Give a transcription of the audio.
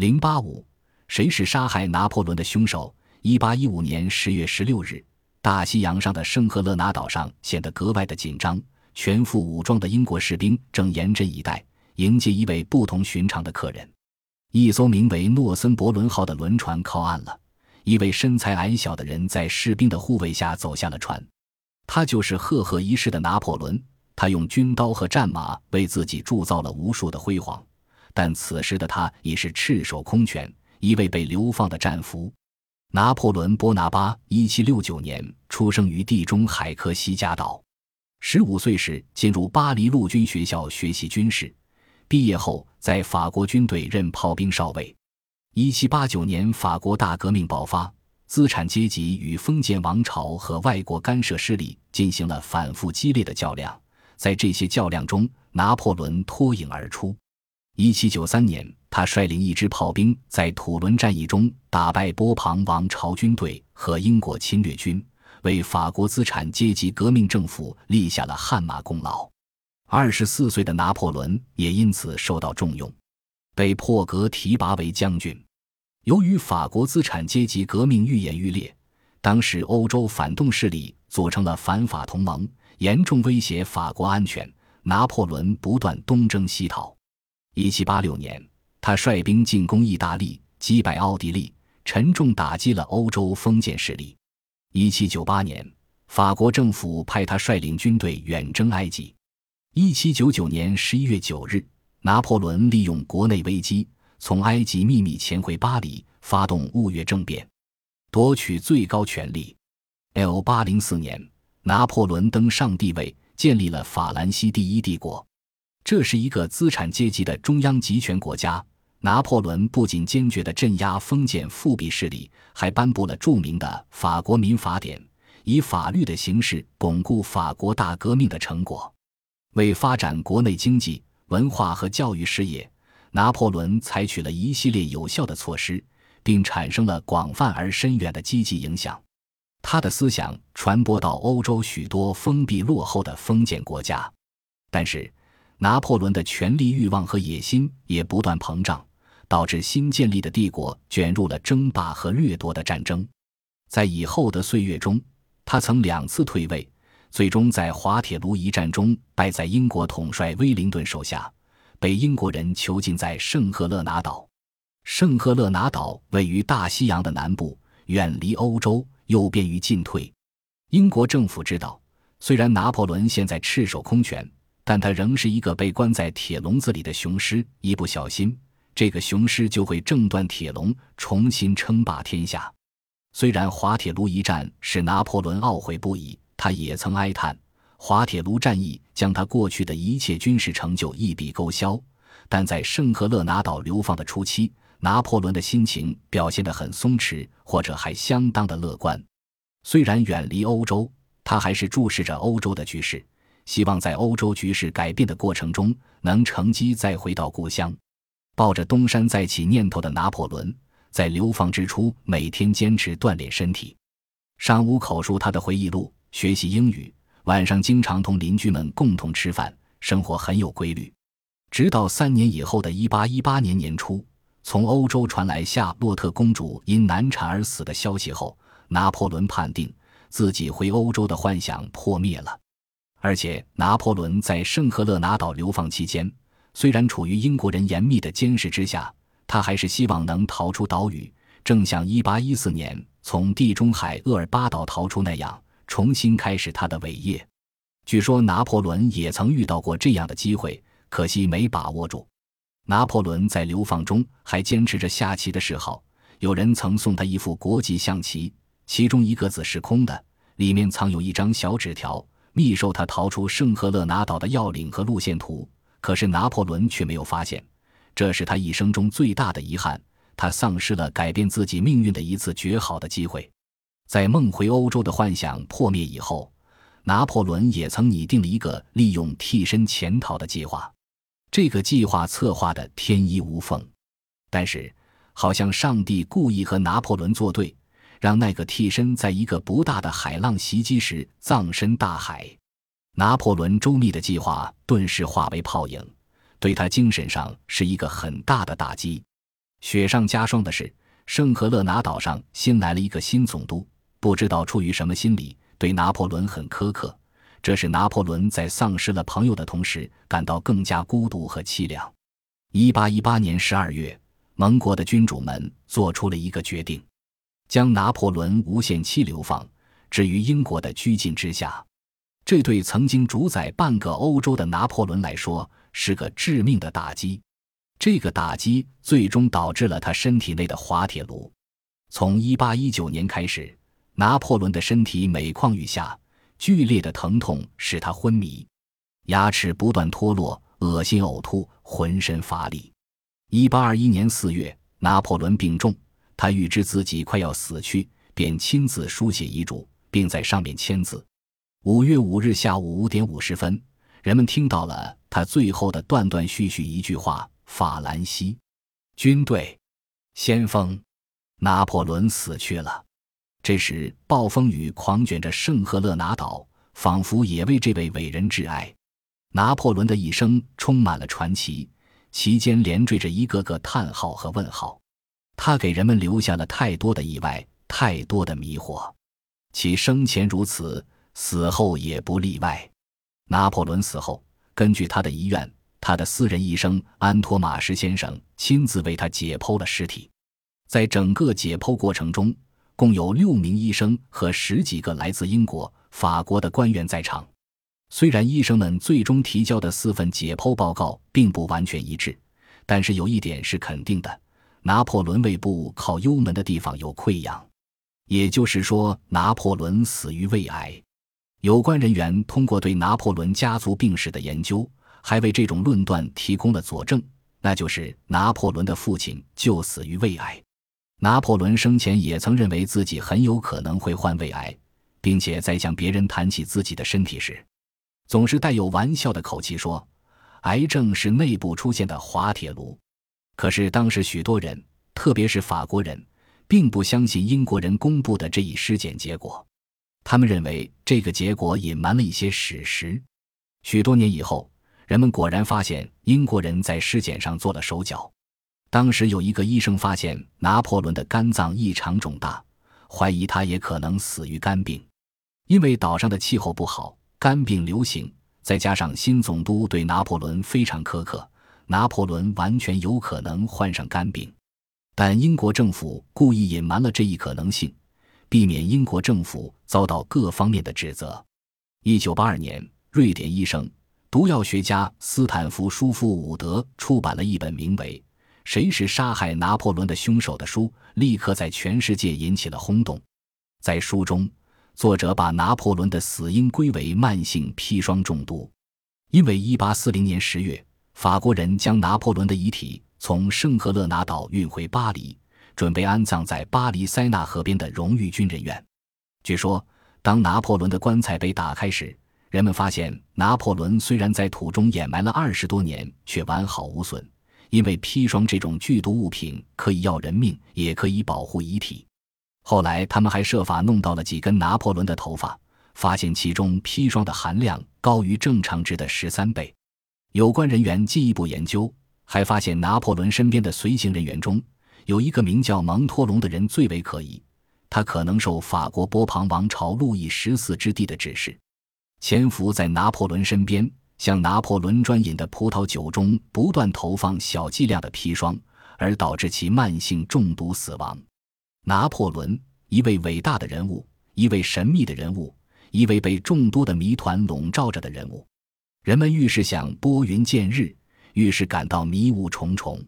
零八五，谁是杀害拿破仑的凶手？一八一五年十月十六日，大西洋上的圣赫勒拿岛上显得格外的紧张。全副武装的英国士兵正严阵以待，迎接一位不同寻常的客人。一艘名为诺森伯伦号的轮船靠岸了，一位身材矮小的人在士兵的护卫下走下了船。他就是赫赫一世的拿破仑。他用军刀和战马为自己铸造了无数的辉煌，但此时的他已是赤手空拳，一位被流放的战俘。拿破仑·波拿巴，一七六九年出生于地中海科西嘉岛。十五岁时进入巴黎陆军学校学习军事，毕业后在法国军队任炮兵少尉。一七八九年，法国大革命爆发，资产阶级与封建王朝和外国干涉势力进行了反复激烈的较量。在这些较量中，拿破仑脱颖而出。一七九三年，他率领一支炮兵在土伦战役中打败波旁王朝军队和英国侵略军，为法国资产阶级革命政府立下了汗马功劳。二十四岁的拿破仑也因此受到重用，被破格提拔为将军。由于法国资产阶级革命愈演愈烈，当时欧洲反动势力组成了反法同盟。严重威胁法国安全，拿破仑不断东征西讨。一七八六年，他率兵进攻意大利，击败奥地利，沉重打击了欧洲封建势力。一七九八年，法国政府派他率领军队远征埃及。一七九九年十一月九日，拿破仑利用国内危机，从埃及秘密潜回巴黎，发动雾月政变，夺取最高权力。L 八零四年。拿破仑登上帝位，建立了法兰西第一帝国。这是一个资产阶级的中央集权国家。拿破仑不仅坚决地镇压封建复辟势力，还颁布了著名的《法国民法典》，以法律的形式巩固法国大革命的成果。为发展国内经济、文化和教育事业，拿破仑采取了一系列有效的措施，并产生了广泛而深远的积极影响。他的思想传播到欧洲许多封闭落后的封建国家，但是拿破仑的权力欲望和野心也不断膨胀，导致新建立的帝国卷入了争霸和掠夺的战争。在以后的岁月中，他曾两次退位，最终在滑铁卢一战中败在英国统帅威灵顿手下，被英国人囚禁在圣赫勒拿岛。圣赫勒拿岛位于大西洋的南部，远离欧洲。又便于进退。英国政府知道，虽然拿破仑现在赤手空拳，但他仍是一个被关在铁笼子里的雄狮。一不小心，这个雄狮就会挣断铁笼，重新称霸天下。虽然滑铁卢一战使拿破仑懊悔不已，他也曾哀叹滑铁卢战役将他过去的一切军事成就一笔勾销。但在圣赫勒拿岛流放的初期。拿破仑的心情表现得很松弛，或者还相当的乐观。虽然远离欧洲，他还是注视着欧洲的局势，希望在欧洲局势改变的过程中能乘机再回到故乡。抱着东山再起念头的拿破仑，在流放之初每天坚持锻炼身体，上午口述他的回忆录，学习英语，晚上经常同邻居们共同吃饭，生活很有规律。直到三年以后的一八一八年年初。从欧洲传来夏洛特公主因难产而死的消息后，拿破仑判定自己回欧洲的幻想破灭了。而且，拿破仑在圣赫勒拿岛流放期间，虽然处于英国人严密的监视之下，他还是希望能逃出岛屿，正像1814年从地中海厄尔巴岛逃出那样，重新开始他的伟业。据说，拿破仑也曾遇到过这样的机会，可惜没把握住。拿破仑在流放中还坚持着下棋的嗜好。有人曾送他一副国际象棋，其中一个子是空的，里面藏有一张小纸条，密授他逃出圣赫勒拿岛的要领和路线图。可是拿破仑却没有发现，这是他一生中最大的遗憾。他丧失了改变自己命运的一次绝好的机会。在梦回欧洲的幻想破灭以后，拿破仑也曾拟定了一个利用替身潜逃的计划。这个计划策划的天衣无缝，但是好像上帝故意和拿破仑作对，让那个替身在一个不大的海浪袭击时葬身大海。拿破仑周密的计划顿时化为泡影，对他精神上是一个很大的打击。雪上加霜的是，圣赫勒拿岛上新来了一个新总督，不知道出于什么心理，对拿破仑很苛刻。这使拿破仑在丧失了朋友的同时，感到更加孤独和凄凉。一八一八年十二月，盟国的君主们做出了一个决定，将拿破仑无限期流放，置于英国的拘禁之下。这对曾经主宰半个欧洲的拿破仑来说是个致命的打击。这个打击最终导致了他身体内的滑铁卢。从一八一九年开始，拿破仑的身体每况愈下。剧烈的疼痛使他昏迷，牙齿不断脱落，恶心呕吐，浑身乏力。一八二一年四月，拿破仑病重，他预知自己快要死去，便亲自书写遗嘱，并在上面签字。五月五日下午五点五十分，人们听到了他最后的断断续续一句话：“法兰西军队，先锋，拿破仑死去了。”这时，暴风雨狂卷着圣赫勒拿岛，仿佛也为这位伟人致哀。拿破仑的一生充满了传奇，其间连缀着一个个叹号和问号。他给人们留下了太多的意外，太多的迷惑。其生前如此，死后也不例外。拿破仑死后，根据他的遗愿，他的私人医生安托马什先生亲自为他解剖了尸体。在整个解剖过程中，共有六名医生和十几个来自英国、法国的官员在场。虽然医生们最终提交的四份解剖报告并不完全一致，但是有一点是肯定的：拿破仑胃部靠幽门的地方有溃疡，也就是说，拿破仑死于胃癌。有关人员通过对拿破仑家族病史的研究，还为这种论断提供了佐证，那就是拿破仑的父亲就死于胃癌。拿破仑生前也曾认为自己很有可能会患胃癌，并且在向别人谈起自己的身体时，总是带有玩笑的口气说：“癌症是内部出现的滑铁卢。”可是当时许多人，特别是法国人，并不相信英国人公布的这一尸检结果，他们认为这个结果隐瞒了一些史实。许多年以后，人们果然发现英国人在尸检上做了手脚。当时有一个医生发现拿破仑的肝脏异常肿大，怀疑他也可能死于肝病。因为岛上的气候不好，肝病流行，再加上新总督对拿破仑非常苛刻，拿破仑完全有可能患上肝病。但英国政府故意隐瞒了这一可能性，避免英国政府遭到各方面的指责。一九八二年，瑞典医生、毒药学家斯坦福·舒夫伍德出版了一本名为。谁是杀害拿破仑的凶手的书立刻在全世界引起了轰动。在书中，作者把拿破仑的死因归为慢性砒霜中毒，因为1840年10月，法国人将拿破仑的遗体从圣赫勒拿岛运回巴黎，准备安葬在巴黎塞纳河边的荣誉军人院。据说，当拿破仑的棺材被打开时，人们发现拿破仑虽然在土中掩埋了二十多年，却完好无损。因为砒霜这种剧毒物品可以要人命，也可以保护遗体。后来，他们还设法弄到了几根拿破仑的头发，发现其中砒霜的含量高于正常值的十三倍。有关人员进一步研究，还发现拿破仑身边的随行人员中有一个名叫蒙托隆的人最为可疑，他可能受法国波旁王朝路易十四之地的指示，潜伏在拿破仑身边。向拿破仑专饮的葡萄酒中不断投放小剂量的砒霜，而导致其慢性中毒死亡。拿破仑，一位伟大的人物，一位神秘的人物，一位被众多的谜团笼罩着的人物。人们愈是想拨云见日，愈是感到迷雾重重。